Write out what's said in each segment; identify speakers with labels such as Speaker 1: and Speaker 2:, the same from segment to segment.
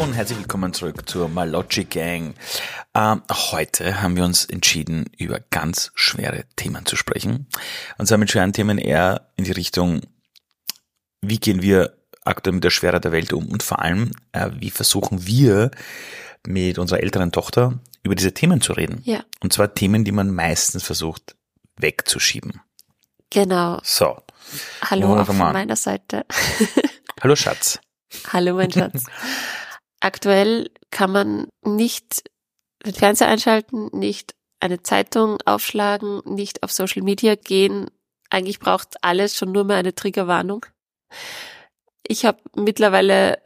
Speaker 1: Hallo und herzlich willkommen zurück zur Malogic Gang. Ähm, heute haben wir uns entschieden, über ganz schwere Themen zu sprechen. Und zwar mit schweren Themen eher in die Richtung, wie gehen wir aktuell mit der Schwere der Welt um und vor allem, äh, wie versuchen wir mit unserer älteren Tochter über diese Themen zu reden.
Speaker 2: Ja.
Speaker 1: Und zwar Themen, die man meistens versucht wegzuschieben.
Speaker 2: Genau.
Speaker 1: So.
Speaker 2: Hallo auch von meiner Seite.
Speaker 1: Hallo Schatz.
Speaker 2: Hallo mein Schatz. Aktuell kann man nicht den Fernseher einschalten, nicht eine Zeitung aufschlagen, nicht auf Social Media gehen. Eigentlich braucht alles schon nur mal eine Triggerwarnung. Ich habe mittlerweile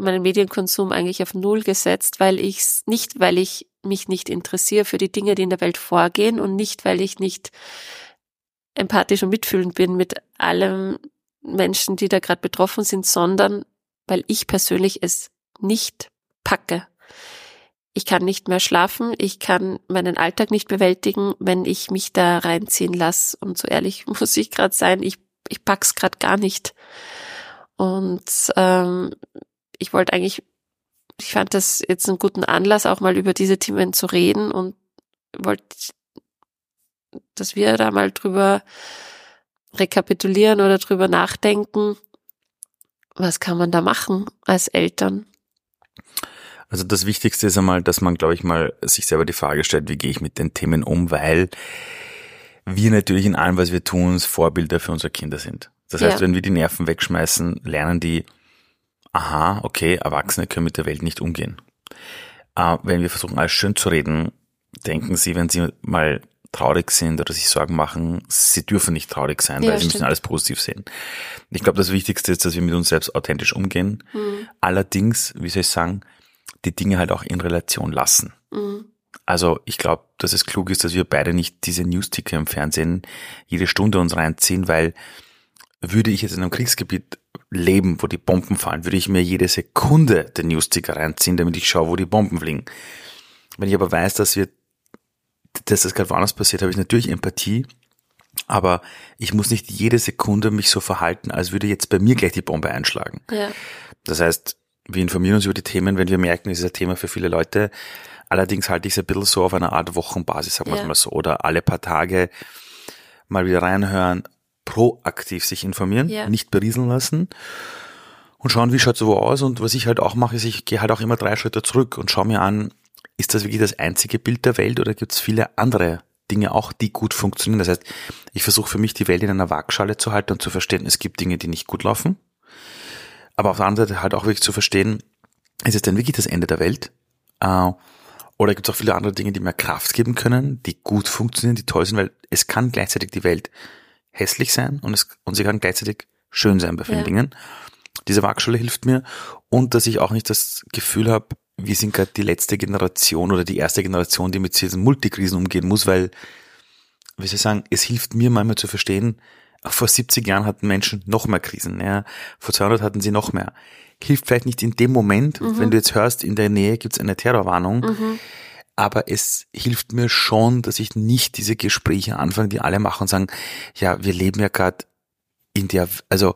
Speaker 2: meinen Medienkonsum eigentlich auf Null gesetzt, weil ich nicht, weil ich mich nicht interessiere für die Dinge, die in der Welt vorgehen und nicht, weil ich nicht empathisch und mitfühlend bin mit allem Menschen, die da gerade betroffen sind, sondern weil ich persönlich es nicht packe. Ich kann nicht mehr schlafen, ich kann meinen Alltag nicht bewältigen, wenn ich mich da reinziehen lasse. Und so ehrlich muss ich gerade sein, ich, ich pack's gerade gar nicht. Und ähm, ich wollte eigentlich, ich fand das jetzt einen guten Anlass, auch mal über diese Themen zu reden und wollte, dass wir da mal drüber rekapitulieren oder drüber nachdenken, was kann man da machen als Eltern?
Speaker 1: Also das Wichtigste ist einmal, dass man, glaube ich, mal sich selber die Frage stellt, wie gehe ich mit den Themen um, weil wir natürlich in allem, was wir tun, Vorbilder für unsere Kinder sind. Das heißt,
Speaker 2: Ja.
Speaker 1: wenn wir die Nerven wegschmeißen, lernen die, aha, okay, Erwachsene können mit der Welt nicht umgehen. Äh, wenn wir versuchen, alles schön zu reden, denken sie, wenn sie mal traurig sind oder sich Sorgen machen, sie dürfen nicht traurig sein,
Speaker 2: Ja,
Speaker 1: weil sie müssen
Speaker 2: stimmt.
Speaker 1: alles positiv sehen. Ich glaube, das Wichtigste ist, dass wir mit uns selbst authentisch umgehen.
Speaker 2: Hm,
Speaker 1: Allerdings, wie soll ich sagen, die Dinge halt auch in Relation lassen.
Speaker 2: hm,
Speaker 1: Also ich glaube, dass es klug ist, dass wir beide nicht diese Newsticker im Fernsehen jede Stunde uns reinziehen, weil würde ich jetzt in einem Kriegsgebiet leben, wo die Bomben fallen, würde ich mir jede Sekunde den Newsticker reinziehen, damit ich schaue, wo die Bomben fliegen. Wenn ich aber weiß, dass wir, dass das gerade woanders passiert, habe ich natürlich Empathie, aber ich muss nicht jede Sekunde mich so verhalten, als würde jetzt bei mir gleich die Bombe einschlagen.
Speaker 2: ja,
Speaker 1: Das heißt, wir informieren uns über die Themen, wenn wir merken, es ist ein Thema für viele Leute. Allerdings halte ich es ein bisschen so auf einer Art Wochenbasis, sagen wir es
Speaker 2: Ja.
Speaker 1: mal so. Oder alle paar Tage mal wieder reinhören, proaktiv sich informieren,
Speaker 2: Ja.
Speaker 1: nicht berieseln lassen und schauen, wie schaut es wo aus. Und was ich halt auch mache, ist, ich gehe halt auch immer drei Schritte zurück und schaue mir an, ist das wirklich das einzige Bild der Welt oder gibt es viele andere Dinge auch, die gut funktionieren? Das heißt, ich versuche für mich die Welt in einer Waagschale zu halten und zu verstehen, es gibt Dinge, die nicht gut laufen aber auf der anderen Seite halt auch wirklich zu verstehen, ist es denn wirklich das Ende der Welt? Äh, oder gibt es auch viele andere Dinge, die mir Kraft geben können, die gut funktionieren, die toll sind, weil es kann gleichzeitig die Welt hässlich sein und, es, und sie kann gleichzeitig schön sein bei vielen
Speaker 2: Ja.
Speaker 1: Dingen. Diese Waagschale hilft mir und dass ich auch nicht das Gefühl habe, wir sind gerade die letzte Generation oder die erste Generation, die mit diesen Multikrisen umgehen muss, weil, wie soll ich sagen, es hilft mir manchmal zu verstehen, vor 70 Jahren hatten Menschen noch mehr Krisen, ja. Vor 200 hatten sie noch mehr. Hilft vielleicht nicht in dem Moment, wenn du jetzt hörst, in der Nähe gibt's eine Terrorwarnung,
Speaker 2: mhm,
Speaker 1: aber es hilft mir schon, dass ich nicht diese Gespräche anfange, die alle machen und sagen, ja, wir leben ja gerade in der, also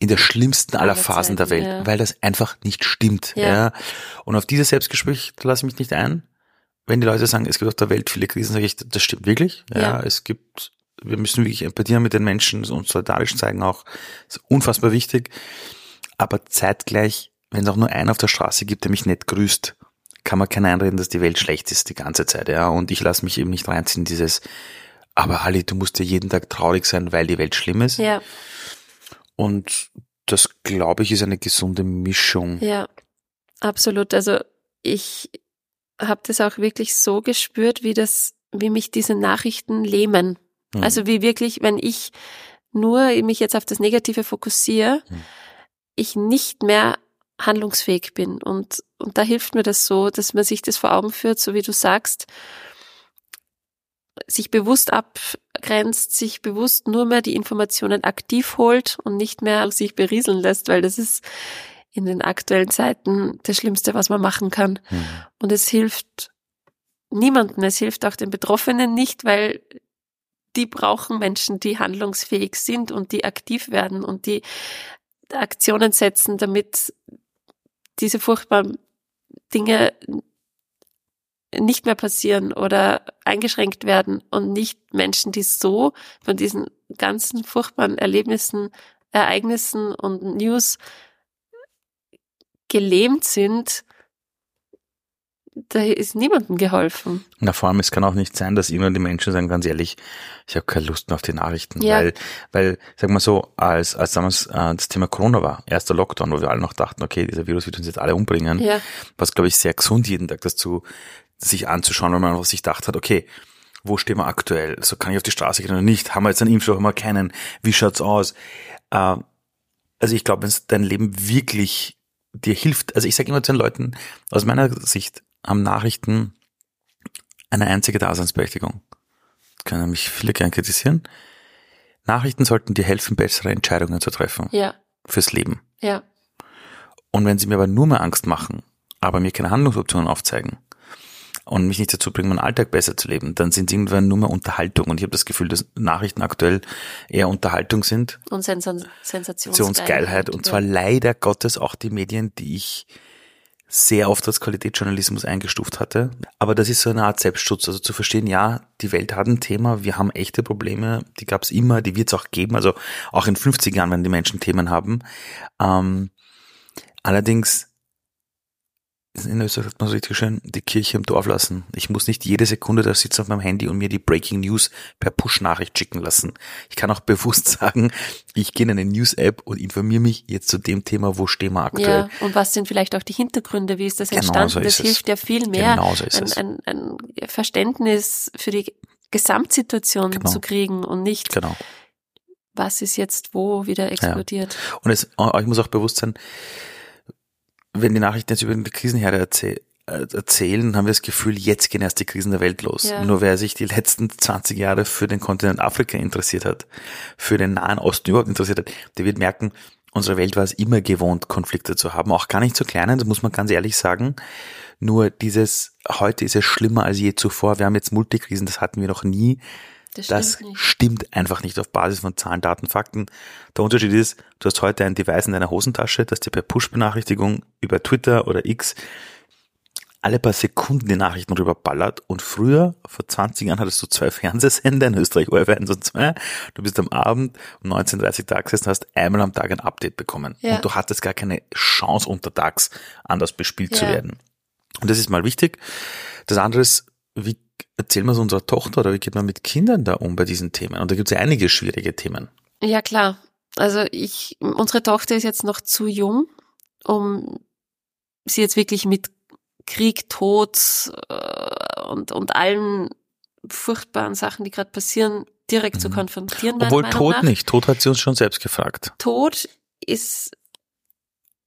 Speaker 1: in der schlimmsten aller Phasen der Welt,
Speaker 2: ja.
Speaker 1: weil das einfach nicht stimmt. Ja.
Speaker 2: Ja.
Speaker 1: Und auf dieses Selbstgespräch lasse ich mich nicht ein. Wenn die Leute sagen, es gibt auf der Welt viele Krisen, sage ich, das stimmt wirklich. Ja,
Speaker 2: Ja.
Speaker 1: es gibt, wir müssen wirklich empathieren mit den Menschen und solidarisch zeigen auch. Das ist unfassbar wichtig. Aber zeitgleich, wenn es auch nur einen auf der Straße gibt, der mich nicht grüßt, kann man keinen einreden, dass die Welt schlecht ist die ganze Zeit. Ja, und ich lasse mich eben nicht reinziehen, dieses, aber Halli, du musst ja jeden Tag traurig sein, weil die Welt schlimm ist.
Speaker 2: ja,
Speaker 1: Und das, glaube ich, ist eine gesunde Mischung.
Speaker 2: ja, absolut. Also ich habe das auch wirklich so gespürt, wie das, wie mich diese Nachrichten lähmen.
Speaker 1: Hm.
Speaker 2: Also wie wirklich, wenn ich nur mich jetzt auf das Negative fokussiere,
Speaker 1: Hm.
Speaker 2: ich nicht mehr handlungsfähig bin. Und, und da hilft mir das so, dass man sich das vor Augen führt, so wie du sagst, sich bewusst abgrenzt, sich bewusst nur mehr die Informationen aktiv holt und nicht mehr sich berieseln lässt, weil das ist in den aktuellen Zeiten das Schlimmste, was man machen kann.
Speaker 1: Hm.
Speaker 2: Und es hilft niemanden, es hilft auch den Betroffenen nicht, weil die brauchen Menschen, die handlungsfähig sind und die aktiv werden und die Aktionen setzen, damit diese furchtbaren Dinge nicht mehr passieren oder eingeschränkt werden und nicht Menschen, die so von diesen ganzen furchtbaren Erlebnissen, Ereignissen und News gelähmt sind, da ist niemandem geholfen.
Speaker 1: Na, vor allem, es kann auch nicht sein, dass immer die Menschen sagen, ganz ehrlich, ich habe keine Lust mehr auf die Nachrichten. Ja. Weil, weil, sag mal so, als, als damals äh, das Thema Corona war, erster Lockdown, wo wir alle noch dachten, okay, dieser Virus wird uns jetzt alle umbringen, ja. war es, glaube ich, sehr gesund, jeden Tag das zu, sich anzuschauen, weil man einfach sich gedacht hat, okay, wo stehen wir aktuell? So kann ich auf die Straße gehen oder nicht? Haben wir jetzt einen Impfstoff, haben wir keinen? Wie schaut's aus? Äh, also ich glaube, wenn es dein Leben wirklich dir hilft, also ich sage immer zu den Leuten, aus meiner Sicht haben Nachrichten eine einzige Daseinsberechtigung. Das können mich viele gern kritisieren. Nachrichten sollten dir helfen, bessere Entscheidungen zu treffen.
Speaker 2: Ja.
Speaker 1: Fürs Leben.
Speaker 2: Ja.
Speaker 1: Und wenn sie mir aber nur mehr Angst machen, aber mir keine Handlungsoptionen aufzeigen, und mich nicht dazu bringen, meinen Alltag besser zu leben, dann sind sie irgendwann nur mehr Unterhaltung. Und ich habe das Gefühl, dass Nachrichten aktuell eher Unterhaltung sind.
Speaker 2: Und Sens Sensationsgeilheit.
Speaker 1: Und zwar leider Gottes auch die Medien, die ich sehr oft als Qualitätsjournalismus eingestuft hatte. Aber das ist so eine Art Selbstschutz, also zu verstehen, ja, die Welt hat ein Thema, wir haben echte Probleme, die gab es immer, die wird es auch geben, also auch in 50 Jahren, wenn die Menschen Themen haben. Ähm, allerdings in Österreich hat man so richtig schön die Kirche im Dorf lassen. Ich muss nicht jede Sekunde da sitzen auf meinem Handy und mir die Breaking News per Push-Nachricht schicken lassen. Ich kann auch bewusst sagen, ich gehe in eine News-App und informiere mich jetzt zu dem Thema, wo stehen wir aktuell.
Speaker 2: Ja, und was sind vielleicht auch die Hintergründe, wie ist das genau entstanden? So ist das hilft ja viel mehr,
Speaker 1: genau so
Speaker 2: ein, ein, ein, Verständnis für die Gesamtsituation genau. zu kriegen und nicht,
Speaker 1: genau.
Speaker 2: was ist jetzt wo wieder explodiert.
Speaker 1: Ja. Und es, ich muss auch bewusst sein, wenn die Nachrichten jetzt über die Krisenherde erzäh äh, erzählen, haben wir das Gefühl, jetzt gehen erst die Krisen der Welt los. Ja. Nur wer sich die letzten 20 Jahre für den Kontinent Afrika interessiert hat, für den Nahen Osten überhaupt interessiert hat, der wird merken, unsere Welt war es immer gewohnt, Konflikte zu haben. Auch gar nicht zu kleinen, das muss man ganz ehrlich sagen. Nur dieses, heute ist es schlimmer als je zuvor. Wir haben jetzt Multikrisen, das hatten wir noch nie. Das, das stimmt, stimmt, einfach nicht auf Basis von Zahlen, Daten, Fakten. Der Unterschied ist, du hast heute ein Device in deiner Hosentasche, das dir per Push-Benachrichtigung über Twitter oder X alle paar Sekunden die Nachrichten rüber ballert und früher, vor 20 Jahren, hattest du zwei Fernsehsender in Österreich, ORF 1 und 2. Du bist am Abend um 19.30 Uhr da gesessen, hast einmal am Tag ein Update bekommen. Ja. Und du hattest gar keine Chance untertags anders bespielt ja. zu werden. Und das ist mal wichtig. Das andere ist, wie erzählen wir es unserer Tochter oder wie geht man mit Kindern da um bei diesen Themen? Und da gibt es ja einige schwierige Themen.
Speaker 2: Ja, klar. Also ich, unsere Tochter ist jetzt noch zu jung, um sie jetzt wirklich mit Krieg, Tod äh, und, und allen furchtbaren Sachen, die gerade passieren, direkt mhm. zu konfrontieren.
Speaker 1: Obwohl Tod nach. nicht. Tod hat sie uns schon selbst gefragt.
Speaker 2: Tod ist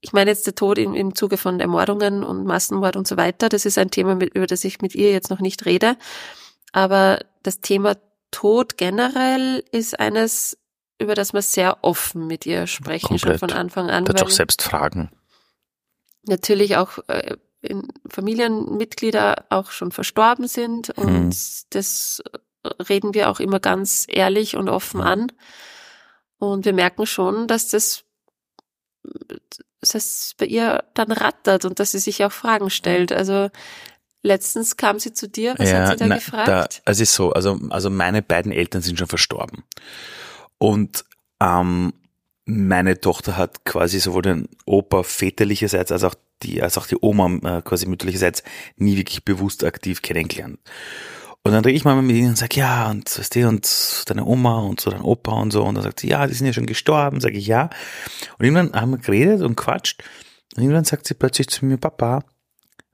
Speaker 2: ich meine jetzt der Tod im, im Zuge von Ermordungen und Massenmord und so weiter. Das ist ein Thema, mit, über das ich mit ihr jetzt noch nicht rede. Aber das Thema Tod generell ist eines, über das wir sehr offen mit ihr sprechen, Komplett. schon von Anfang an.
Speaker 1: Wird auch selbst fragen.
Speaker 2: Natürlich auch äh, Familienmitglieder auch schon verstorben sind und hm. das reden wir auch immer ganz ehrlich und offen hm. an. Und wir merken schon, dass das dass es bei ihr dann rattert und dass sie sich auch Fragen stellt. Also letztens kam sie zu dir, was ja, hat sie da na, gefragt? Da,
Speaker 1: es ist so, also, also meine beiden Eltern sind schon verstorben. Und ähm, meine Tochter hat quasi sowohl den Opa väterlicherseits als auch die, als auch die Oma äh, quasi mütterlicherseits nie wirklich bewusst aktiv kennengelernt. Und dann rede ich mal mit ihnen und sage, ja, und weißt du, und deine Oma und so dein Opa und so. Und dann sagt sie, ja, die sind ja schon gestorben, sage ich ja. Und irgendwann haben wir geredet und quatscht. Und irgendwann sagt sie plötzlich zu mir, Papa,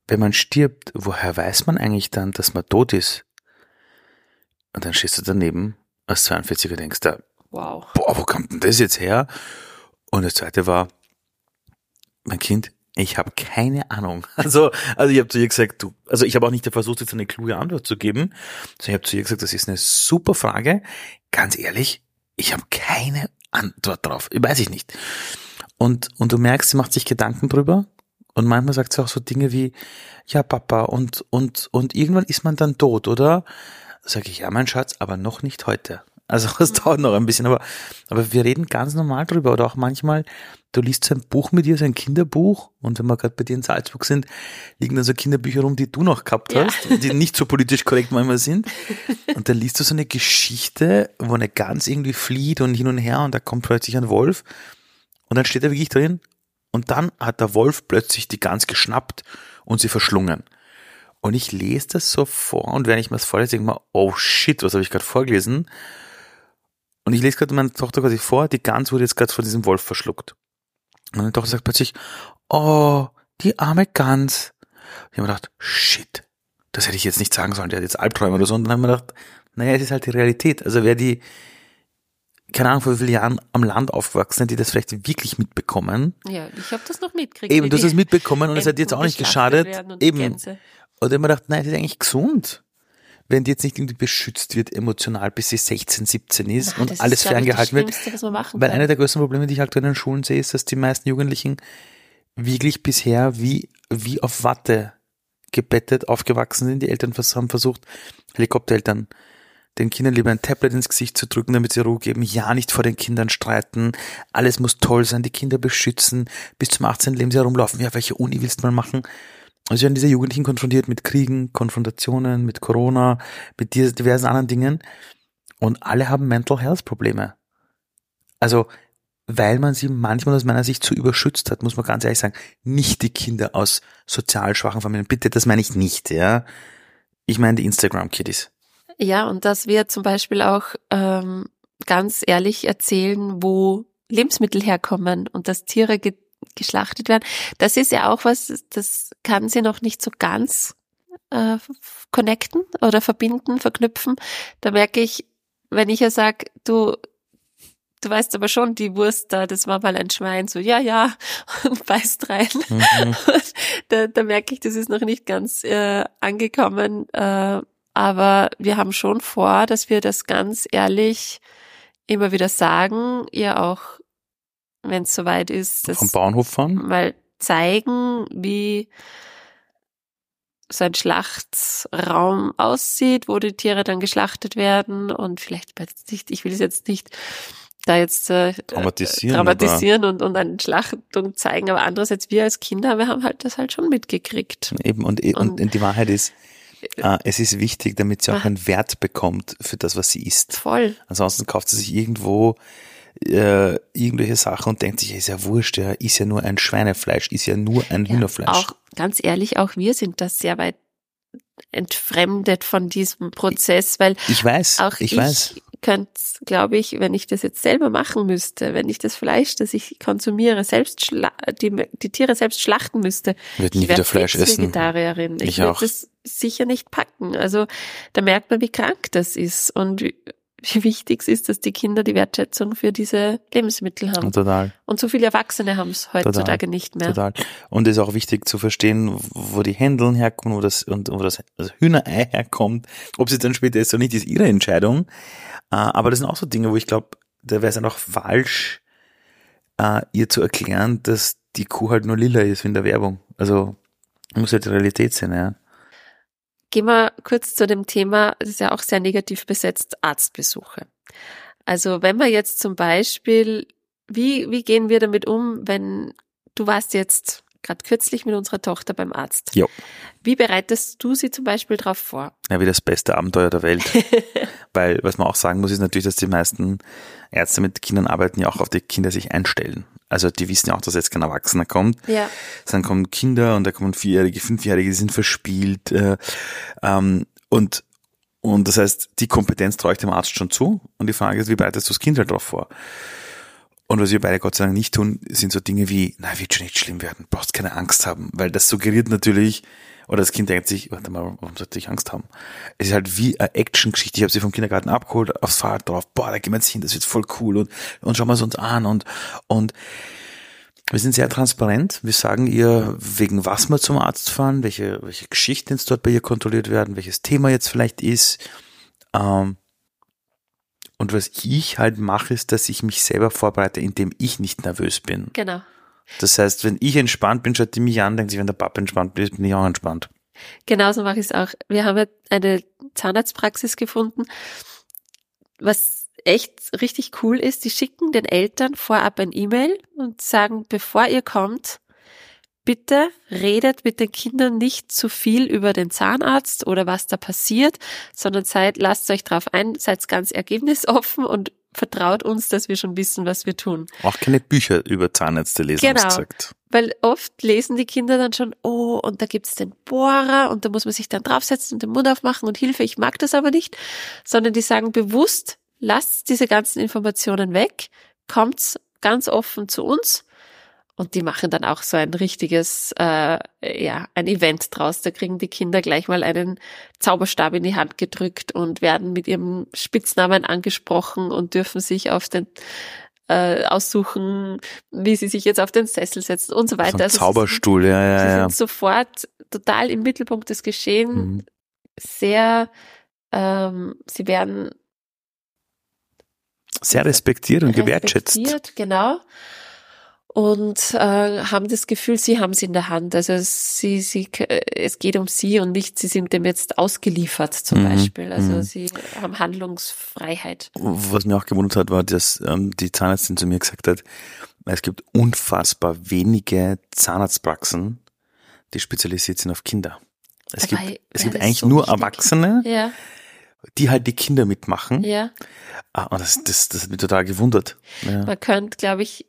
Speaker 1: wenn man stirbt, woher weiß man eigentlich dann, dass man tot ist? Und dann stehst du daneben als 42er denkst da,
Speaker 2: wow.
Speaker 1: boah, wo kommt denn das jetzt her? Und das zweite war, mein Kind, ich habe keine Ahnung. Also, also ich habe zu ihr gesagt, du, also ich habe auch nicht versucht, jetzt eine kluge Antwort zu geben. Also ich habe zu ihr gesagt, das ist eine super Frage. Ganz ehrlich, ich habe keine Antwort drauf. Weiß ich nicht. Und, und du merkst, sie macht sich Gedanken drüber. Und manchmal sagt sie auch so Dinge wie, ja, Papa, und, und, und irgendwann ist man dann tot, oder? Sag ich, ja, mein Schatz, aber noch nicht heute. Also es dauert noch ein bisschen, aber, aber wir reden ganz normal drüber. Oder auch manchmal, du liest so ein Buch mit dir, so ein Kinderbuch, und wenn wir gerade bei dir in Salzburg sind, liegen da so Kinderbücher rum, die du noch gehabt
Speaker 2: Ja.
Speaker 1: hast, die nicht so politisch korrekt manchmal sind. Und dann liest du so eine Geschichte, wo eine Gans irgendwie flieht und hin und her und da kommt plötzlich ein Wolf. Und dann steht da wirklich drin, und dann hat der Wolf plötzlich die Gans geschnappt und sie verschlungen. Und ich lese das so vor und wenn ich mir das vorlese, denke ich mir, oh shit, was habe ich gerade vorgelesen? Und ich lese gerade meiner Tochter quasi vor, die Gans wurde jetzt gerade von diesem Wolf verschluckt. Und meine Tochter sagt plötzlich, oh, die arme Gans. Ich habe mir gedacht, shit, das hätte ich jetzt nicht sagen sollen, der hat jetzt Albträume oder so. Und dann habe ich mir gedacht, naja, es ist halt die Realität. Also wer die, keine Ahnung, vor wie vielen Jahren am Land aufgewachsen sind, die das vielleicht wirklich mitbekommen.
Speaker 2: Ja, ich habe das noch mitgekriegt.
Speaker 1: Eben, du hast es mitbekommen und es hat jetzt auch nicht geschadet.
Speaker 2: und
Speaker 1: Eben.
Speaker 2: Gänse.
Speaker 1: Oder ich mir gedacht, nein, das ist eigentlich gesund. Wenn die jetzt nicht irgendwie beschützt wird emotional, bis sie 16, 17 ist
Speaker 2: Na,
Speaker 1: und
Speaker 2: ist,
Speaker 1: alles ferngehalten wird. Weil einer der größten Probleme, die ich aktuell in den Schulen sehe, ist, dass die meisten Jugendlichen wirklich bisher wie, wie auf Watte gebettet aufgewachsen sind. Die Eltern haben versucht, Helikoptereltern, den Kindern lieber ein Tablet ins Gesicht zu drücken, damit sie Ruhe geben. Ja, nicht vor den Kindern streiten. Alles muss toll sein, die Kinder beschützen. Bis zum 18. Lebensjahr rumlaufen. Ja, welche Uni willst du mal machen? Also werden diese Jugendlichen konfrontiert mit Kriegen, Konfrontationen, mit Corona, mit diversen anderen Dingen. Und alle haben Mental Health Probleme. Also, weil man sie manchmal aus meiner Sicht zu überschützt hat, muss man ganz ehrlich sagen, nicht die Kinder aus sozial schwachen Familien. Bitte, das meine ich nicht, ja. Ich meine die Instagram-Kiddies.
Speaker 2: Ja, und dass wir zum Beispiel auch ähm, ganz ehrlich erzählen, wo Lebensmittel herkommen und dass Tiere geschlachtet werden. Das ist ja auch was, das kann sie noch nicht so ganz äh, connecten oder verbinden, verknüpfen. Da merke ich, wenn ich ja sage, du, du weißt aber schon, die Wurst da, das war mal ein Schwein, so ja, ja, und beißt rein.
Speaker 1: Mhm.
Speaker 2: Und da, da merke ich, das ist noch nicht ganz äh, angekommen. Äh, aber wir haben schon vor, dass wir das ganz ehrlich immer wieder sagen, ihr auch, wenn es soweit ist, das
Speaker 1: Vom Bauernhof fahren.
Speaker 2: mal zeigen, wie so ein Schlachtraum aussieht, wo die Tiere dann geschlachtet werden und vielleicht nicht, ich will es jetzt nicht da jetzt äh,
Speaker 1: Dramatisieren,
Speaker 2: dramatisieren und, und eine Schlachtung zeigen, aber andererseits wir als Kinder, wir haben halt das halt schon mitgekriegt.
Speaker 1: Eben, und, und,
Speaker 2: Und-
Speaker 1: die Wahrheit ist, äh, es ist wichtig, damit sie auch
Speaker 2: Ah.
Speaker 1: einen Wert bekommt für das, was sie isst.
Speaker 2: Voll.
Speaker 1: Ansonsten kauft sie sich irgendwo äh, irgendwelche Sachen und denkt sich, ist ja wurscht, ja, ist ja nur ein Schweinefleisch, ist ja nur ein
Speaker 2: Ja,
Speaker 1: Hühnerfleisch.
Speaker 2: Auch ganz ehrlich, auch wir sind da sehr weit entfremdet von diesem Prozess, weil
Speaker 1: ich weiß,
Speaker 2: auch
Speaker 1: ich,
Speaker 2: ich,
Speaker 1: weiß.
Speaker 2: könnte, glaube ich, wenn ich das jetzt selber machen müsste, wenn ich das Fleisch, das ich konsumiere, selbst die, die Tiere selbst schlachten müsste,
Speaker 1: Ich werde nie
Speaker 2: ich
Speaker 1: wieder Fleisch essen.
Speaker 2: Vegetarierin. Ich,
Speaker 1: Ich
Speaker 2: würde
Speaker 1: auch.
Speaker 2: das sicher nicht packen. Also da merkt man, wie krank das ist und wie, wichtig es ist, dass die Kinder die Wertschätzung für diese Lebensmittel haben.
Speaker 1: Total,
Speaker 2: Und so viele Erwachsene haben es heutzutage nicht mehr.
Speaker 1: total. Und es ist auch wichtig zu verstehen, wo die Händeln herkommen, wo das, und wo das, das Hühnerei herkommt. Ob sie dann später ist oder nicht, ist ihre Entscheidung. Äh, aber das sind auch so Dinge, wo ich glaube, da wäre es dann auch falsch, äh, ihr zu erklären, dass die Kuh halt nur lila ist wie in der Werbung. Also, muss halt die Realität sein, ja.
Speaker 2: Gehen wir kurz zu dem Thema, das ist ja auch sehr negativ besetzt, Arztbesuche. Also wenn wir jetzt zum Beispiel, wie, wie gehen wir damit um, wenn du warst jetzt gerade kürzlich mit unserer Tochter beim Arzt.
Speaker 1: Jo.
Speaker 2: Wie bereitest du sie zum Beispiel darauf vor?
Speaker 1: Ja, wie das beste Abenteuer der Welt. Weil, was man auch sagen muss, ist natürlich, dass die meisten Ärzte mit Kindern arbeiten ja auch auf die Kinder sich einstellen. Also die wissen ja auch, dass jetzt kein Erwachsener kommt.
Speaker 2: Ja.
Speaker 1: Dann kommen Kinder und da kommen Vierjährige, Fünfjährige, die sind verspielt. Äh, ähm, und, und das heißt, die Kompetenz traue ich dem Arzt schon zu. Und die Frage ist, wie bereitest du das Kind halt darauf vor? Und was wir beide Gott sei Dank nicht tun, sind so Dinge wie, na, wird schon nicht schlimm werden, brauchst keine Angst haben, weil das suggeriert natürlich, oder das Kind denkt sich, warte mal, warum sollte ich Angst haben? Es ist halt wie eine Action-Geschichte. Ich habe sie vom Kindergarten abgeholt, aufs Fahrrad drauf, boah, da gehen wir jetzt hin, das wird voll cool und, und schauen wir es uns an und, und wir sind sehr transparent. Wir sagen ihr, wegen was wir zum Arzt fahren, welche, welche Geschichten jetzt dort bei ihr kontrolliert werden, welches Thema jetzt vielleicht ist. Ähm, und was ich halt mache, ist, dass ich mich selber vorbereite, indem ich nicht nervös bin.
Speaker 2: Genau.
Speaker 1: Das heißt, wenn ich entspannt bin, schaut die mich an, denkt sich, wenn der Papa entspannt ist, bin ich auch entspannt.
Speaker 2: Genauso mache ich es auch. Wir haben ja eine Zahnarztpraxis gefunden, was echt richtig cool ist, die schicken den Eltern vorab ein E-Mail und sagen, bevor ihr kommt, bitte redet mit den Kindern nicht zu viel über den Zahnarzt oder was da passiert, sondern seid, lasst euch drauf ein, seid ganz ergebnisoffen und vertraut uns, dass wir schon wissen, was wir tun.
Speaker 1: Auch keine Bücher über Zahnärzte lesen,
Speaker 2: genau.
Speaker 1: gesagt.
Speaker 2: Weil oft lesen die Kinder dann schon, oh, und da gibt's den Bohrer und da muss man sich dann draufsetzen und den Mund aufmachen und Hilfe, ich mag das aber nicht, sondern die sagen bewusst, lasst diese ganzen Informationen weg, kommt ganz offen zu uns und die machen dann auch so ein richtiges, äh, ja, ein Event draus. Da kriegen die Kinder gleich mal einen Zauberstab in die Hand gedrückt und werden mit ihrem Spitznamen angesprochen und dürfen sich auf den äh, aussuchen, wie sie sich jetzt auf den Sessel setzen und so weiter. So ein
Speaker 1: also Zauberstuhl,
Speaker 2: sind,
Speaker 1: ja, ja, ja.
Speaker 2: Sie sind sofort total im Mittelpunkt des Geschehens, mhm. sehr, ähm, sie werden
Speaker 1: sehr respektiert und gewertschätzt.
Speaker 2: Respektiert, genau und äh, haben das Gefühl, sie haben es in der Hand. Also sie, sie, es geht um sie und nicht, sie sind dem jetzt ausgeliefert zum mhm. Beispiel. Also mhm. sie haben Handlungsfreiheit.
Speaker 1: Was mir auch gewundert hat, war, dass ähm, die Zahnärztin zu mir gesagt hat, es gibt unfassbar wenige Zahnarztpraxen, die spezialisiert sind auf Kinder. Es Dabei gibt, es gibt eigentlich so nur wichtig. Erwachsene, ja. die halt die Kinder mitmachen.
Speaker 2: Ja.
Speaker 1: Ah, und das, das, das hat mich total gewundert.
Speaker 2: Ja. Man könnte, glaube ich,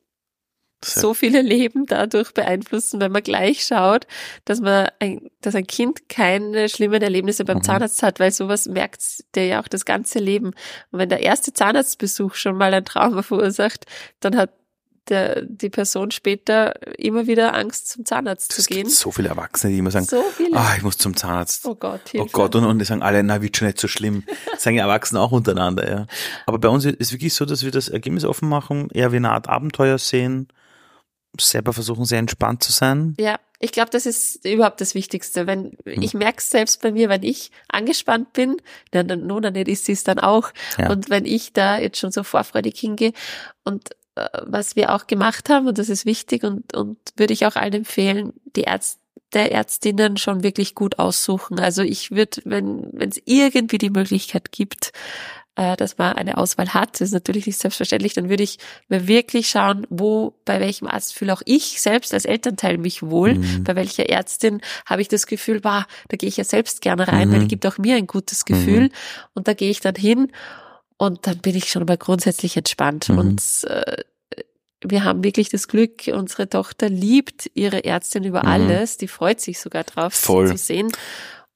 Speaker 2: so viele Leben dadurch beeinflussen, wenn man gleich schaut, dass man ein, dass ein Kind keine schlimmen Erlebnisse beim mhm. Zahnarzt hat, weil sowas merkt der ja auch das ganze Leben. Und wenn der erste Zahnarztbesuch schon mal ein Trauma verursacht, dann hat der, die Person später immer wieder Angst, zum Zahnarzt
Speaker 1: das
Speaker 2: zu gehen.
Speaker 1: Gibt so viele Erwachsene, die immer sagen,
Speaker 2: so
Speaker 1: ah, ich muss zum Zahnarzt.
Speaker 2: Oh Gott,
Speaker 1: Hilfe. Oh Gott, und, und die sagen alle, na, wird schon nicht so schlimm. Das sagen die Erwachsene auch untereinander, ja. Aber bei uns ist es wirklich so, dass wir das Ergebnis offen machen, eher wie eine Art Abenteuer sehen selber versuchen, sehr entspannt zu sein.
Speaker 2: Ja, ich glaube, das ist überhaupt das Wichtigste. Wenn hm. ich merke es selbst bei mir, wenn ich angespannt bin, dann, dann, no, dann ist sie es dann auch. Ja. Und wenn ich da jetzt schon so vorfreudig hingehe und äh, was wir auch gemacht haben, und das ist wichtig und, und würde ich auch allen empfehlen, die Ärzte der Ärztinnen schon wirklich gut aussuchen. Also ich würde, wenn wenn es irgendwie die Möglichkeit gibt, äh, dass man eine Auswahl hat. Das ist natürlich nicht selbstverständlich. Dann würde ich mir wirklich schauen, wo, bei welchem Arzt fühle auch ich selbst als Elternteil mich wohl. Mhm. Bei welcher Ärztin habe ich das Gefühl, bah, da gehe ich ja selbst gerne rein, mhm. weil die gibt auch mir ein gutes Gefühl. Mhm. Und da gehe ich dann hin und dann bin ich schon mal grundsätzlich entspannt. Mhm. Und äh, wir haben wirklich das Glück, unsere Tochter liebt ihre Ärztin über mhm. alles. Die freut sich sogar drauf,
Speaker 1: Voll.
Speaker 2: sie zu sehen.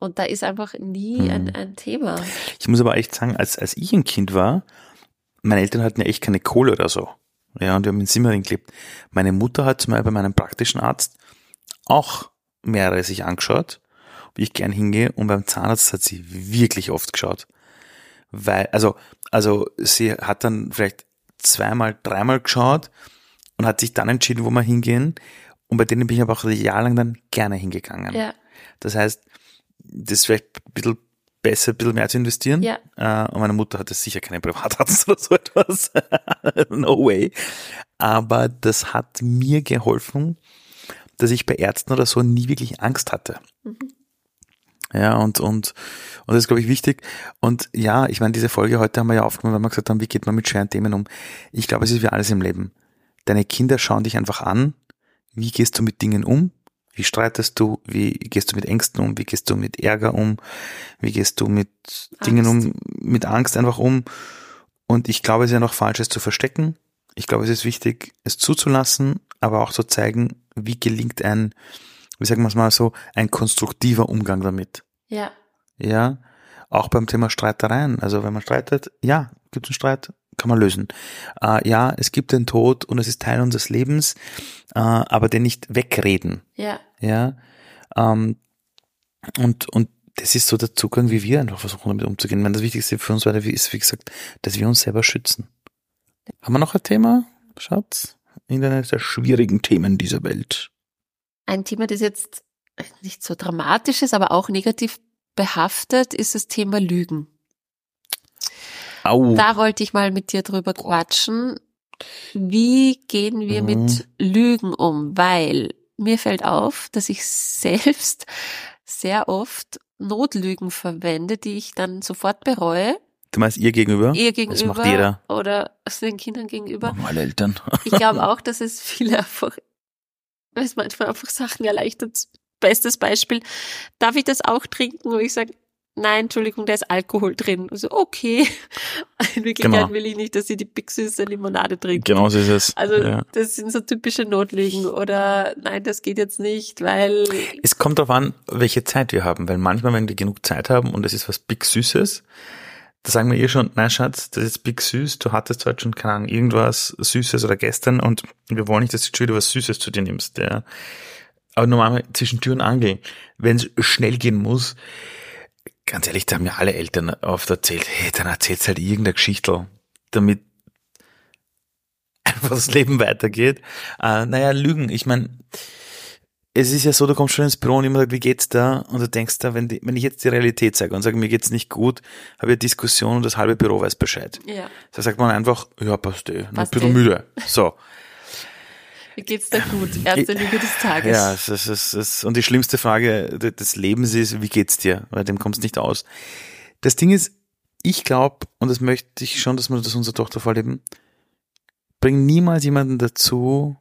Speaker 2: Und da ist einfach nie hm. ein, ein Thema.
Speaker 1: Ich muss aber echt sagen, als, als ich ein Kind war, meine Eltern hatten ja echt keine Kohle oder so. Ja, und wir haben in Simmering gelebt. Meine Mutter hat mal bei meinem praktischen Arzt auch mehrere sich angeschaut, wie ich gern hingehe. Und beim Zahnarzt hat sie wirklich oft geschaut. Weil, also, also sie hat dann vielleicht zweimal, dreimal geschaut und hat sich dann entschieden, wo wir hingehen. Und bei denen bin ich aber auch jahrelang dann gerne hingegangen.
Speaker 2: Ja.
Speaker 1: Das heißt, das ist vielleicht ein bisschen besser, ein bisschen mehr zu investieren.
Speaker 2: Ja.
Speaker 1: Äh, und meine Mutter hatte sicher keinen Privatarzt oder so etwas. no way. Aber das hat mir geholfen, dass ich bei Ärzten oder so nie wirklich Angst hatte. Mhm. Ja, und, und, und das ist, glaube ich, wichtig. Und ja, ich meine, diese Folge heute haben wir ja aufgenommen, weil wir gesagt haben, wie geht man mit schweren Themen um. Ich glaube, es ist wie alles im Leben. Deine Kinder schauen dich einfach an. Wie gehst du mit Dingen um? Wie streitest du? Wie gehst du mit Ängsten um? Wie gehst du mit Ärger um? Wie gehst du mit Angst. Dingen um, mit Angst einfach um? Und ich glaube, es ist ja noch falsch, es zu verstecken. Ich glaube, es ist wichtig, es zuzulassen, aber auch zu zeigen, wie gelingt ein, wie sagen wir es mal so, ein konstruktiver Umgang damit.
Speaker 2: Ja.
Speaker 1: Ja. Auch beim Thema Streitereien. Also wenn man streitet, ja, gibt es einen Streit, kann man lösen. Äh, ja, es gibt den Tod und es ist Teil unseres Lebens, äh, aber den nicht wegreden.
Speaker 2: Ja.
Speaker 1: Ja. Ähm, und, und das ist so der Zugang, wie wir einfach versuchen, damit umzugehen. Ich meine, das Wichtigste für uns ist, wie gesagt, dass wir uns selber schützen. Haben wir noch ein Thema, Schatz? Irgendeine der schwierigen Themen dieser Welt.
Speaker 2: Ein Thema, das jetzt nicht so dramatisch ist, aber auch negativ behaftet, ist das Thema Lügen.
Speaker 1: Au.
Speaker 2: Da wollte ich mal mit dir drüber quatschen. Wie gehen wir mhm. mit Lügen um? Weil mir fällt auf, dass ich selbst sehr oft Notlügen verwende, die ich dann sofort bereue.
Speaker 1: Du meinst ihr gegenüber?
Speaker 2: Ihr gegenüber.
Speaker 1: Das macht jeder.
Speaker 2: Oder den Kindern gegenüber.
Speaker 1: Alle Eltern.
Speaker 2: Ich glaube auch, dass es viele einfach, weil es manchmal einfach Sachen erleichtert. Bestes Beispiel. Darf ich das auch trinken? Und ich sage, nein, Entschuldigung, da ist Alkohol drin. Also, okay. In Wirklichkeit
Speaker 1: Genau.
Speaker 2: will ich nicht, dass sie die big süße Limonade trinken.
Speaker 1: Genau so ist es.
Speaker 2: Also,
Speaker 1: ja.
Speaker 2: das sind so typische Notlügen. Oder, nein, das geht jetzt nicht, weil,
Speaker 1: Es kommt darauf an, welche Zeit wir haben, weil manchmal, wenn wir genug Zeit haben und es ist was big Süßes, da sagen wir ihr schon, nein Schatz, das ist big süß, du hattest heute schon, keine Ahnung, irgendwas Süßes oder gestern und wir wollen nicht, dass du schon wieder was Süßes zu dir nimmst. Ja. Aber normalerweise zwischen Tür und Angel, wenn es schnell gehen muss, ganz ehrlich, da haben ja alle Eltern oft erzählt, hey, dann erzählst halt irgendeine Geschichte, damit einfach das Leben weitergeht. Äh, naja, Lügen, ich meine, es ist ja so, du kommst schon ins Büro und jemand sagt, wie geht's da? Und du denkst da, wenn, die, wenn ich jetzt die Realität sage und sage, mir geht's nicht gut, habe ich eine Diskussion und das halbe Büro weiß Bescheid.
Speaker 2: ja,
Speaker 1: Da sagt man einfach, ja, passt eh, ein bisschen
Speaker 2: eh.
Speaker 1: müde. So.
Speaker 2: Wie geht's da gut? Erste Lüge des Tages.
Speaker 1: Ja, es ist, es ist, und die schlimmste Frage de- des Lebens ist, wie geht's dir? Weil dem kommst nicht aus. Das Ding ist, ich glaube, und das möchte ich schon, dass wir das unserer Tochter vorleben, bring niemals jemanden dazu,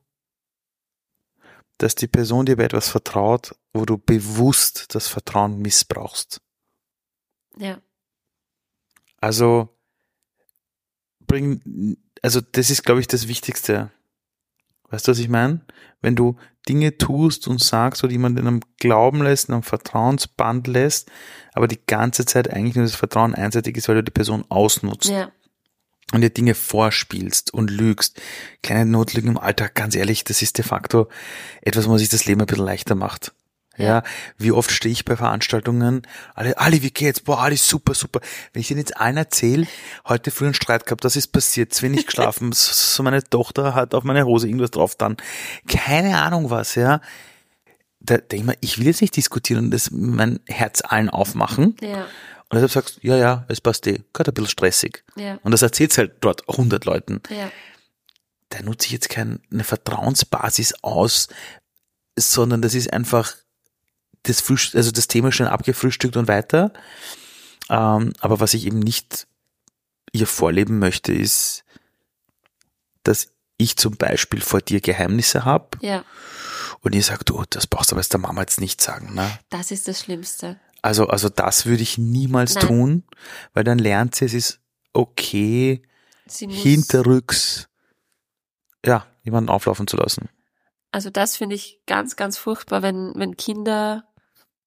Speaker 1: dass die Person dir bei etwas vertraut, wo du bewusst das Vertrauen missbrauchst.
Speaker 2: ja.
Speaker 1: Also bring, also das ist, glaube ich, das Wichtigste. Weißt du, was ich meine? Wenn du Dinge tust und sagst oder jemanden in einem Glauben lässt, in einem Vertrauensband lässt, aber die ganze Zeit eigentlich nur das Vertrauen einseitig ist, weil du die Person ausnutzt
Speaker 2: Ja,
Speaker 1: und dir Dinge vorspielst und lügst. Kleine Notlügen im Alltag, ganz ehrlich, das ist de facto etwas, wo man sich das Leben ein bisschen leichter macht. Ja,
Speaker 2: Ja.
Speaker 1: wie oft stehe ich bei Veranstaltungen, alle, Ali, wie geht's? Boah, Ali, super, super. Wenn ich denen jetzt allen erzähle, heute früh einen Streit gehabt, das ist passiert, zu wenig geschlafen, so meine Tochter hat auf meine Hose irgendwas drauf dann, keine Ahnung was, ja. Da denke ich mir, ich will jetzt nicht diskutieren und das mein Herz allen aufmachen.
Speaker 2: ja,
Speaker 1: Und deshalb sagst du, ja, ja, es passt eh, gerade ein bisschen stressig.
Speaker 2: ja,
Speaker 1: Und das erzählt's halt dort 100 Leuten.
Speaker 2: ja.
Speaker 1: Da nutze ich jetzt keine Vertrauensbasis aus, sondern das ist einfach das Frühst also das Thema schon abgefrühstückt und weiter. Ähm, aber was ich eben nicht ihr vorleben möchte, ist, dass ich zum Beispiel vor dir Geheimnisse habe
Speaker 2: ja.
Speaker 1: und ihr sagt, oh, das brauchst du aber jetzt der Mama jetzt nicht sagen. Ne?
Speaker 2: Das ist das Schlimmste.
Speaker 1: Also, also das würde ich niemals
Speaker 2: Nein.
Speaker 1: tun, weil dann lernt sie, es ist okay, hinterrücks, ja, jemanden auflaufen zu lassen.
Speaker 2: also das finde ich ganz, ganz furchtbar, wenn, wenn Kinder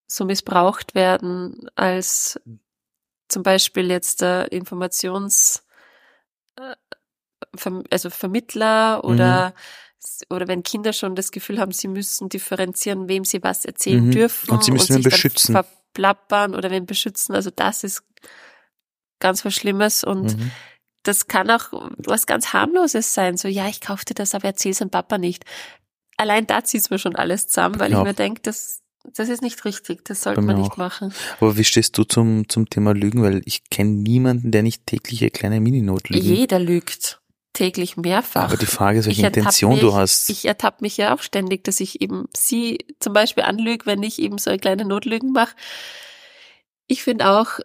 Speaker 2: so missbraucht werden als zum Beispiel jetzt der Informations, äh, Verm- also Vermittler oder oder wenn Kinder schon das Gefühl haben, sie müssen differenzieren, wem sie was erzählen
Speaker 1: Mhm.
Speaker 2: dürfen
Speaker 1: Und sie müssen wen
Speaker 2: sich
Speaker 1: beschützen.
Speaker 2: dann verplappern oder wen beschützen. Also das ist ganz was Schlimmes und
Speaker 1: Mhm.
Speaker 2: das kann auch was ganz harmloses sein. So, ja, ich kauf dir das, aber erzähl's dem Papa nicht. Allein da zieht's mir schon alles zusammen, weil
Speaker 1: Ja.
Speaker 2: ich mir denke, das, das ist nicht richtig. Das sollte man nicht
Speaker 1: auch.
Speaker 2: machen.
Speaker 1: Aber wie stehst du zum, zum Thema Lügen? Weil ich kenne niemanden, der nicht tägliche kleine Mininotlügen.
Speaker 2: Jeder lügt täglich mehrfach.
Speaker 1: Aber die Frage ist, welche Intention
Speaker 2: mich,
Speaker 1: du hast.
Speaker 2: Ich ertappe mich ja auch ständig, dass ich eben sie zum Beispiel anlüge, wenn ich eben so eine kleine Notlügen mache. Ich finde auch,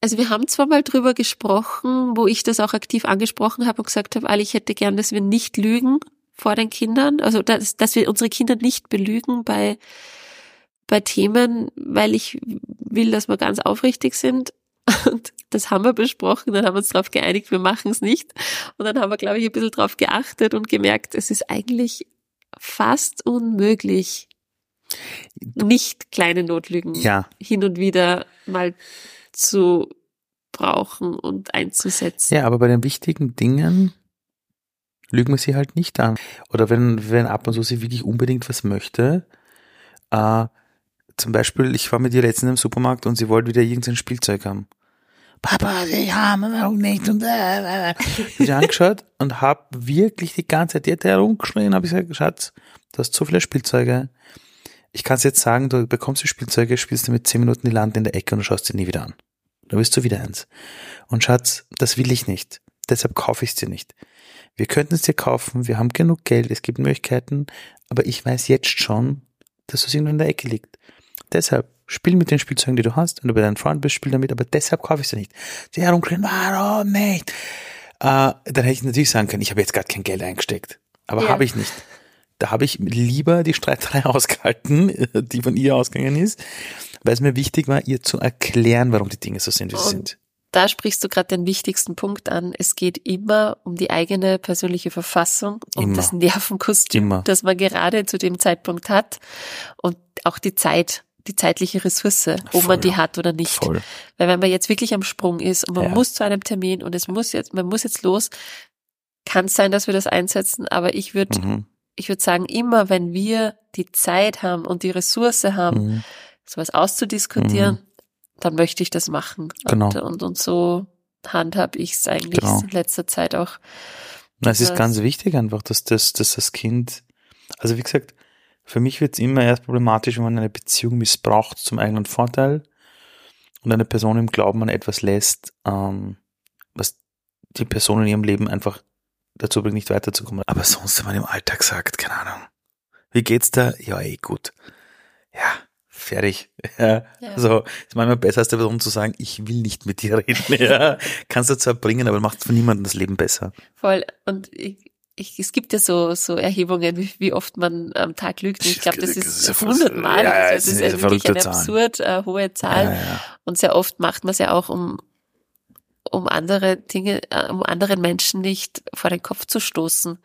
Speaker 2: also wir haben zwar mal drüber gesprochen, wo ich das auch aktiv angesprochen habe und gesagt habe, Ali, ich hätte gern, dass wir nicht lügen vor den Kindern, also dass, dass wir unsere Kinder nicht belügen bei, bei Themen, weil ich will, dass wir ganz aufrichtig sind. Und das haben wir besprochen, dann haben wir uns darauf geeinigt, wir machen es nicht. Und dann haben wir, glaube ich, ein bisschen drauf geachtet und gemerkt, es ist eigentlich fast unmöglich, nicht kleine Notlügen
Speaker 1: Ja,
Speaker 2: hin und wieder mal zu brauchen und einzusetzen.
Speaker 1: ja, aber bei den wichtigen Dingen lügen wir sie halt nicht an. Oder wenn, wenn ab und zu sie wirklich unbedingt was möchte, äh, zum Beispiel, ich war mit ihr letztens im Supermarkt und sie wollte wieder irgendein Spielzeug haben. Papa, sie haben auch nicht und äh, äh. Ich hab sie angeschaut und hab wirklich die ganze Zeit, die hat herumgeschrien, habe ich gesagt, Schatz, du hast so viele Spielzeuge. Ich kann jetzt sagen, du bekommst die Spielzeuge, spielst damit zehn Minuten die Land in der Ecke und du schaust sie nie wieder an. Da bist du wieder eins. Und Schatz, das will ich nicht. Deshalb kaufe ich es dir nicht. Wir könnten es dir kaufen, wir haben genug Geld, es gibt Möglichkeiten, aber ich weiß jetzt schon, dass es irgendwo in der Ecke liegt. Deshalb Spiel mit den Spielzeugen, die du hast. Wenn du bei deinem Freund bist, spiel damit, aber deshalb kaufe ich sie nicht. Sie herumkriegen, warum nicht? Äh, dann hätte ich natürlich sagen können, ich habe jetzt gerade kein Geld eingesteckt. Aber
Speaker 2: Ja.
Speaker 1: habe ich nicht. Da habe ich lieber die Streiterei ausgehalten, die von ihr ausgegangen ist, weil es mir wichtig war, ihr zu erklären, warum die Dinge so sind, wie sie
Speaker 2: Und
Speaker 1: sind.
Speaker 2: Da sprichst du gerade den wichtigsten Punkt an. Es geht immer um die eigene persönliche Verfassung, um
Speaker 1: Immer.
Speaker 2: das Nervenkostüm,
Speaker 1: Immer.
Speaker 2: das man gerade zu dem Zeitpunkt hat und auch die Zeit, die zeitliche Ressource, ob
Speaker 1: Voll.
Speaker 2: man die hat oder nicht.
Speaker 1: Voll.
Speaker 2: Weil wenn man jetzt wirklich am Sprung ist und man
Speaker 1: Ja.
Speaker 2: muss zu einem Termin und es muss jetzt, man muss jetzt los, kann es sein, dass wir das einsetzen, aber ich würde,
Speaker 1: Mhm.
Speaker 2: ich würde sagen, immer wenn wir die Zeit haben und die Ressource haben,
Speaker 1: Mhm.
Speaker 2: sowas auszudiskutieren, dann möchte ich das machen.
Speaker 1: Genau.
Speaker 2: Und, und, und so handhab ich es eigentlich
Speaker 1: Genau.
Speaker 2: in letzter Zeit auch.
Speaker 1: Na, es ist ganz wichtig einfach, dass das, dass das Kind, also wie gesagt, für mich wird es immer erst problematisch, wenn man eine Beziehung missbraucht zum eigenen Vorteil und eine Person im Glauben an etwas lässt, ähm, was die Person in ihrem Leben einfach dazu bringt, nicht weiterzukommen. Aber sonst, wenn man im Alltag sagt, keine Ahnung, wie geht's da? Ja, eh gut. Ja, fertig. Ja,
Speaker 2: Ja.
Speaker 1: So, ist manchmal besser, als der Person zu sagen, ich will nicht mit dir reden. Ja, kannst du zwar bringen, aber macht für niemanden das Leben besser.
Speaker 2: Voll. Und ich, ich, es gibt ja so, so Erhebungen, wie, wie oft man am Tag lügt. Und ich glaube, das
Speaker 1: Das
Speaker 2: ist
Speaker 1: ist ja
Speaker 2: hundertmal.
Speaker 1: ja,
Speaker 2: also das ist
Speaker 1: ist
Speaker 2: wirklich eine
Speaker 1: Zahl.
Speaker 2: absurd äh, hohe Zahl.
Speaker 1: Ja.
Speaker 2: Und sehr oft macht man es ja auch, um, um andere Dinge, äh, um anderen Menschen nicht vor den Kopf zu stoßen.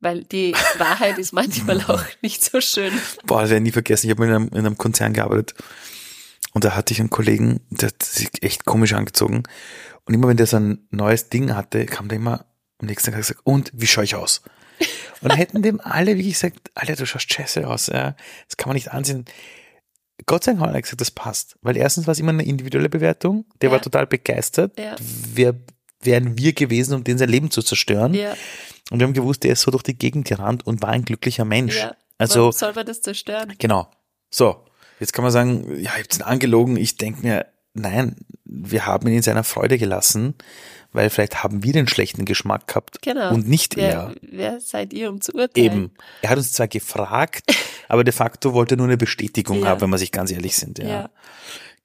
Speaker 2: Weil die Wahrheit ist manchmal auch nicht so schön.
Speaker 1: Boah, das werde ich nie vergessen. Ich habe in einem, in einem Konzern gearbeitet und da hatte ich einen Kollegen, der hat sich echt komisch angezogen. Und immer wenn der so ein neues Ding hatte, kam der immer am nächsten Tag gesagt, und wie schaue ich aus? Und dann hätten dem alle wirklich gesagt, Alter, du schaust scheiße aus, ja. das kann man nicht ansehen. Gott sei Dank hat er gesagt, das passt. Weil erstens war es immer eine individuelle Bewertung. Der
Speaker 2: Ja.
Speaker 1: war total begeistert.
Speaker 2: Ja.
Speaker 1: Wer wären wir gewesen, um den sein Leben zu zerstören?
Speaker 2: Ja,
Speaker 1: Und wir haben gewusst, der ist so durch die Gegend gerannt und war ein glücklicher Mensch.
Speaker 2: ja.
Speaker 1: Also,
Speaker 2: Warum soll man das zerstören?
Speaker 1: Genau. So, jetzt kann man sagen, ja, ich hab's ihn angelogen. Ich denke mir, nein, wir haben ihn in seiner Freude gelassen, weil vielleicht haben wir den schlechten Geschmack gehabt
Speaker 2: Genau.
Speaker 1: und nicht
Speaker 2: Wer,
Speaker 1: er.
Speaker 2: wer seid ihr, um zu urteilen?
Speaker 1: Eben. Er hat uns zwar gefragt, aber de facto wollte er nur eine Bestätigung
Speaker 2: Ja.
Speaker 1: haben, wenn wir sich ganz ehrlich sind. Ja.
Speaker 2: Ja.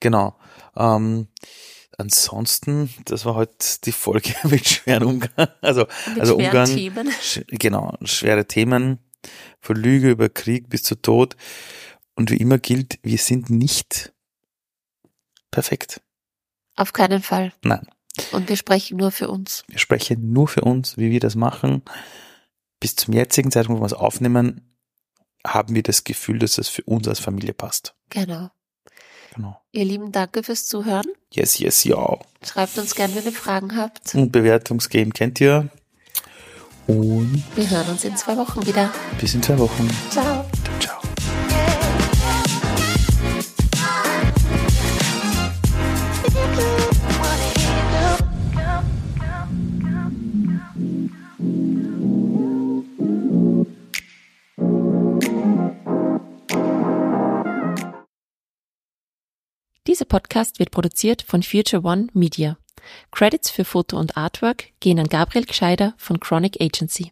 Speaker 1: Genau. Ähm, ansonsten, das war heute die Folge mit schweren Umgang. Also,
Speaker 2: Mit
Speaker 1: also
Speaker 2: schweren
Speaker 1: Umgang.
Speaker 2: Themen.
Speaker 1: Sch- Genau, schwere Themen, von Lüge über Krieg bis zu Tod. Und wie immer gilt, wir sind nicht perfekt.
Speaker 2: Auf keinen Fall.
Speaker 1: Nein,
Speaker 2: Und wir sprechen nur für uns.
Speaker 1: wir sprechen nur für uns, wie wir das machen. Bis zum jetzigen Zeitpunkt, wo wir es aufnehmen, haben wir das Gefühl, dass es für uns als Familie passt.
Speaker 2: Genau.
Speaker 1: Genau.
Speaker 2: Ihr Lieben, danke fürs Zuhören.
Speaker 1: Yes, yes, ja.
Speaker 2: Schreibt uns gerne, wenn ihr Fragen habt.
Speaker 1: Und Bewertungsgame kennt ihr. Und
Speaker 2: Wir hören uns in zwei Wochen wieder.
Speaker 1: bis in zwei Wochen.
Speaker 2: Ciao.
Speaker 1: Ciao.
Speaker 2: Podcast wird produziert von Future One Media. Credits für Foto und Artwork gehen an Gabriel Gscheider von Chronic Agency.